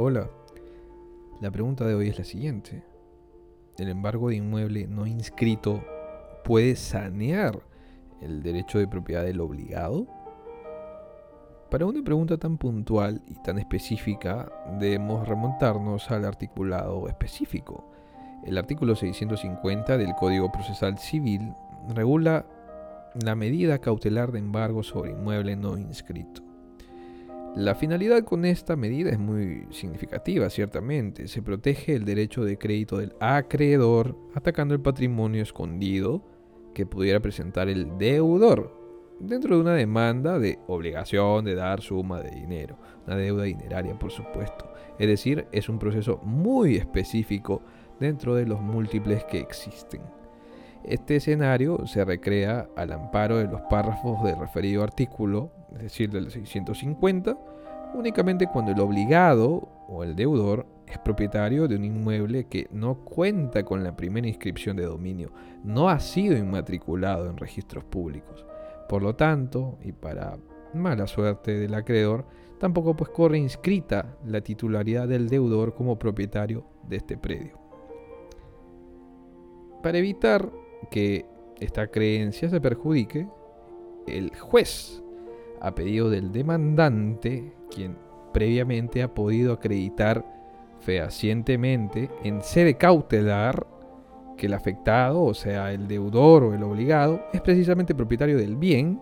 Hola, la pregunta de hoy es la siguiente. ¿El embargo de inmueble no inscrito puede sanear el derecho de propiedad del obligado? Para una pregunta tan puntual y tan específica, debemos remontarnos al articulado específico. El artículo 650 del Código Procesal Civil regula la medida cautelar de embargo sobre inmueble no inscrito. La finalidad con esta medida es muy significativa, ciertamente. Se protege el derecho de crédito del acreedor atacando el patrimonio escondido que pudiera presentar el deudor dentro de una demanda de obligación de dar suma de dinero, una deuda dineraria por supuesto. Es decir, es un proceso muy específico dentro de los múltiples que existen. Este escenario se recrea al amparo de los párrafos del referido artículo, es decir, del 650, únicamente cuando el obligado o el deudor es propietario de un inmueble que no cuenta con la primera inscripción de dominio, no ha sido inmatriculado en registros públicos. Por lo tanto, y para mala suerte del acreedor, tampoco pues corre inscrita la titularidad del deudor como propietario de este predio. Para evitar que esta creencia se perjudique, el juez, a pedido del demandante, quien previamente ha podido acreditar fehacientemente en sede cautelar que el afectado, o sea, el deudor o el obligado, es precisamente propietario del bien,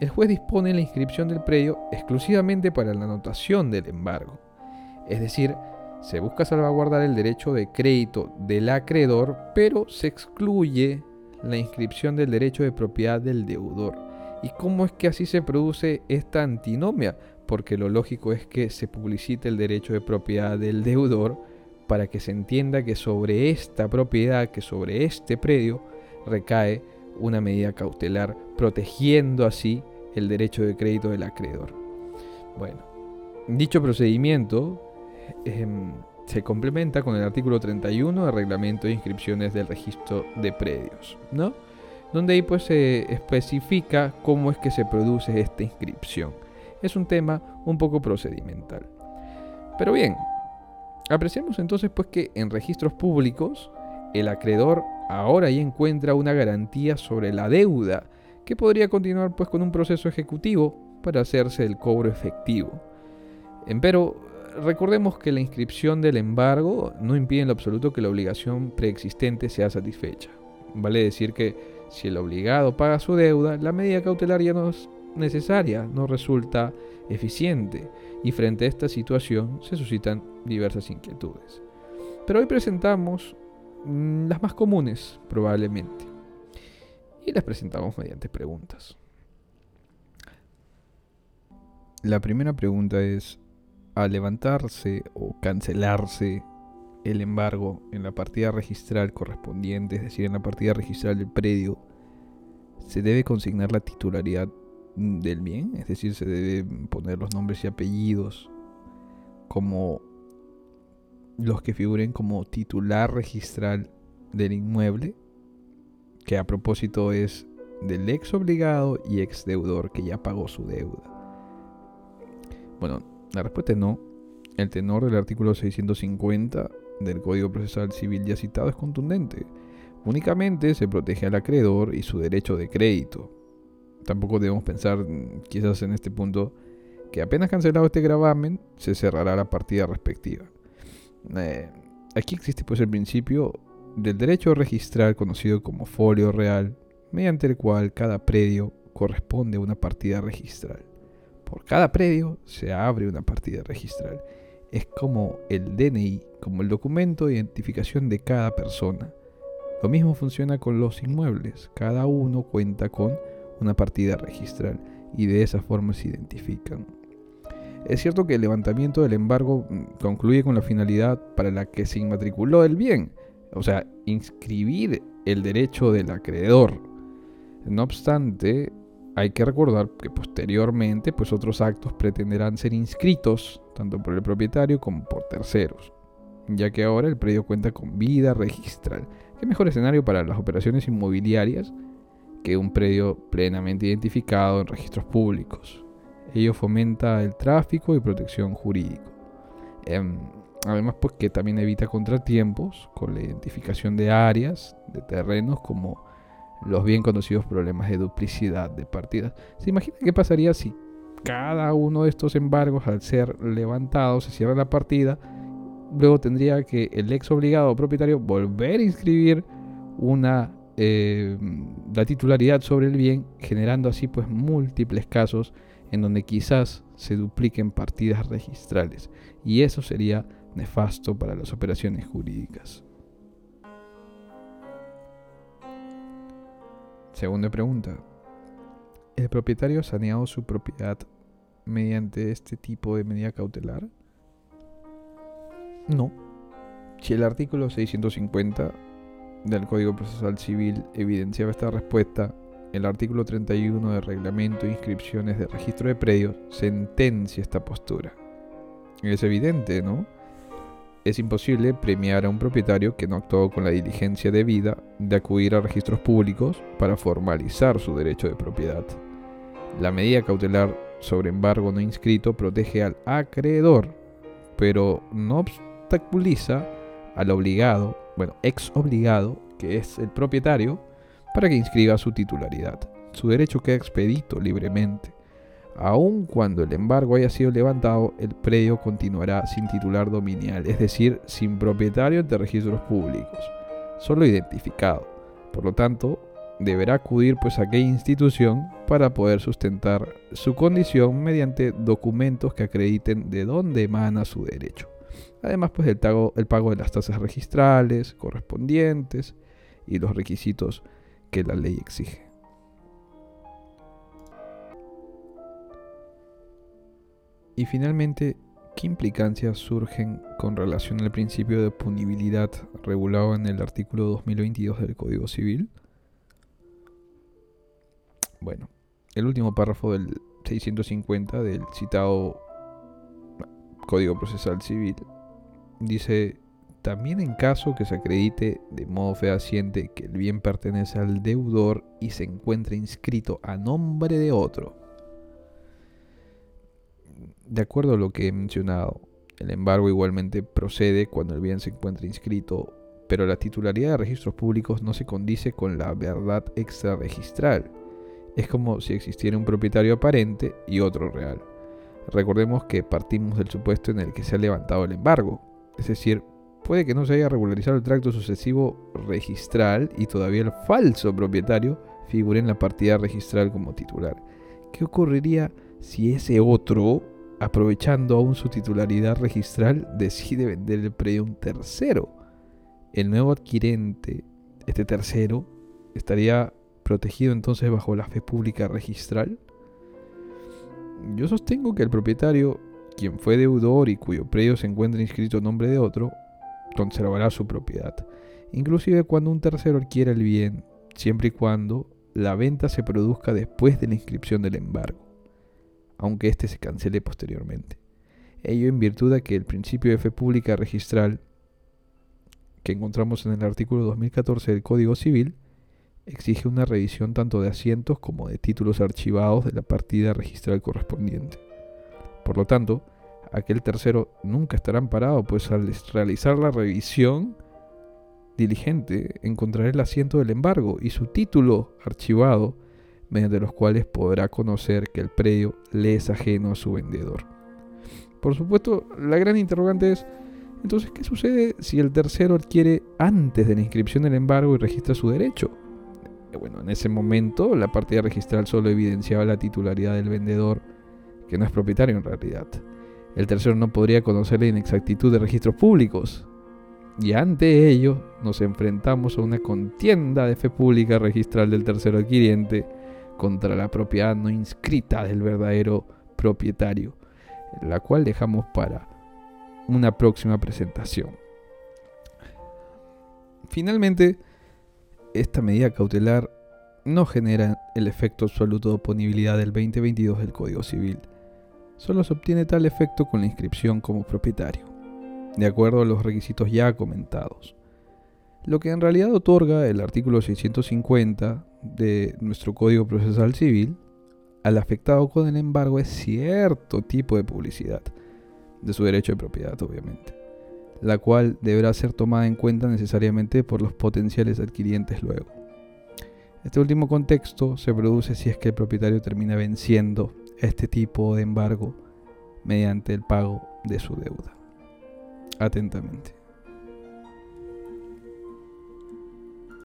el juez dispone la inscripción del predio exclusivamente para la anotación del embargo. Es decir, se busca salvaguardar el derecho de crédito del acreedor, pero se excluye la inscripción del derecho de propiedad del deudor. ¿Y cómo es que así se produce esta antinomia? Porque lo lógico es que se publicite el derecho de propiedad del deudor para que se entienda que sobre esta propiedad, que sobre este predio, recae una medida cautelar, protegiendo así el derecho de crédito del acreedor. Bueno, dicho procedimiento se complementa con el artículo 31 del reglamento de inscripciones del registro de predios, ¿no? Donde ahí pues se especifica cómo es que se produce esta inscripción. Es un tema un poco procedimental. Pero bien, apreciamos entonces pues que en registros públicos el acreedor ahora ya encuentra una garantía sobre la deuda que podría continuar pues con un proceso ejecutivo para hacerse el cobro efectivo. Empero recordemos que la inscripción del embargo no impide en lo absoluto que la obligación preexistente sea satisfecha. Vale decir que si el obligado paga su deuda, la medida cautelar ya no es necesaria, no resulta eficiente, y frente a esta situación se suscitan diversas inquietudes. Pero hoy presentamos mm, las más comunes, probablemente, y las presentamos mediante preguntas. La primera pregunta es, al levantarse o cancelarse el embargo en la partida registral correspondiente, es decir, en la partida registral del predio, se debe consignar la titularidad del bien, es decir, se debe poner los nombres y apellidos como los que figuren como titular registral del inmueble, que a propósito es del ex obligado y ex deudor que ya pagó su deuda. Bueno, la respuesta es no. El tenor del artículo 650 del Código Procesal Civil ya citado es contundente. Únicamente se protege al acreedor y su derecho de crédito. Tampoco debemos pensar, quizás en este punto, que apenas cancelado este gravamen, se cerrará la partida respectiva. Eh, aquí existe pues el principio del derecho registral conocido como folio real, mediante el cual cada predio corresponde a una partida registral. Por cada predio se abre una partida registral. Es como el DNI, como el documento de identificación de cada persona. Lo mismo funciona con los inmuebles. Cada uno cuenta con una partida registral y de esa forma se identifican. Es cierto que el levantamiento del embargo mm, concluye con la finalidad para la que se inmatriculó el bien, o sea, inscribir el derecho del acreedor. No obstante, hay que recordar que posteriormente pues otros actos pretenderán ser inscritos tanto por el propietario como por terceros, ya que ahora el predio cuenta con vida registral. ¿Qué mejor escenario para las operaciones inmobiliarias que un predio plenamente identificado en registros públicos? Ello fomenta el tráfico y protección jurídico. Em, además, pues que también evita contratiempos con la identificación de áreas, de terrenos, como los bien conocidos problemas de duplicidad de partidas. ¿Se imagina qué pasaría si cada uno de estos embargos, al ser levantados, se cierra la partida? Luego tendría que el ex obligado propietario volver a inscribir una eh, la titularidad sobre el bien, generando así pues múltiples casos en donde quizás se dupliquen partidas registrales. Y eso sería nefasto para las operaciones jurídicas. Segunda pregunta. ¿El propietario ha saneado su propiedad mediante este tipo de medida cautelar? No. Si el artículo 650 del Código Procesal Civil evidenciaba esta respuesta, el artículo 31 del Reglamento de Inscripciones de Registro de Predios sentencia esta postura. Es evidente, ¿no? Es imposible premiar a un propietario que no actuó con la diligencia debida de acudir a registros públicos para formalizar su derecho de propiedad. La medida cautelar sobre embargo no inscrito protege al acreedor, pero no obstaculiza al obligado, bueno, ex obligado, que es el propietario, para que inscriba su titularidad. Su derecho queda expedito libremente. Aun cuando el embargo haya sido levantado, el predio continuará sin titular dominial, es decir, sin propietario ante registros públicos, solo identificado. Por lo tanto, deberá acudir pues a aquella institución para poder sustentar su condición mediante documentos que acrediten de dónde emana su derecho. Además pues el pago, el pago de las tasas registrales correspondientes y los requisitos que la ley exige. Y finalmente, ¿qué implicancias surgen con relación al principio de punibilidad regulado en el artículo 2022 del Código Civil? Bueno, el último párrafo del 650 del citado Código Procesal Civil dice, también en caso que se acredite de modo fehaciente que el bien pertenece al deudor y se encuentre inscrito a nombre de otro. De acuerdo a lo que he mencionado, el embargo igualmente procede cuando el bien se encuentra inscrito, pero la titularidad de registros públicos no se condice con la verdad extrarregistral es como si existiera un propietario aparente y otro real. Recordemos que partimos del supuesto en el que se ha levantado el embargo, es decir, puede que no se haya regularizado el tracto sucesivo registral y todavía el falso propietario figure en la partida registral como titular. ¿Qué ocurriría si ese otro, aprovechando aún su titularidad registral, decide vender el predio a un tercero? El nuevo adquirente, este tercero, estaría protegido entonces bajo la fe pública registral? Yo sostengo que el propietario, quien fue deudor y cuyo predio se encuentra inscrito en nombre de otro, conservará su propiedad, inclusive cuando un tercero adquiera el bien, siempre y cuando la venta se produzca después de la inscripción del embargo, aunque éste se cancele posteriormente. Ello en virtud de que el principio de fe pública registral que encontramos en el artículo 2014 del Código Civil exige una revisión tanto de asientos como de títulos archivados de la partida registral correspondiente. Por lo tanto, aquel tercero nunca estará amparado, pues al realizar la revisión diligente encontrará el asiento del embargo y su título archivado, mediante los cuales podrá conocer que el predio le es ajeno a su vendedor. Por supuesto, la gran interrogante es, entonces, ¿qué sucede si el tercero adquiere antes de la inscripción del embargo y registra su derecho? bueno, en ese momento la partida registral solo evidenciaba la titularidad del vendedor, que no es propietario en realidad. El tercero no podría conocer la inexactitud de registros públicos. Y ante ello nos enfrentamos a una contienda de fe pública registral del tercero adquiriente contra la propiedad no inscrita del verdadero propietario, la cual dejamos para una próxima presentación. Finalmente, esta medida cautelar no genera el efecto absoluto de oponibilidad del 2022 del Código Civil. Solo se obtiene tal efecto con la inscripción como propietario, de acuerdo a los requisitos ya comentados. Lo que en realidad otorga el artículo 650 de nuestro Código Procesal Civil al afectado con el embargo es cierto tipo de publicidad, de su derecho de propiedad, obviamente, la cual deberá ser tomada en cuenta necesariamente por los potenciales adquirientes luego. Este último contexto se produce si es que el propietario termina venciendo este tipo de embargo mediante el pago de su deuda. Atentamente.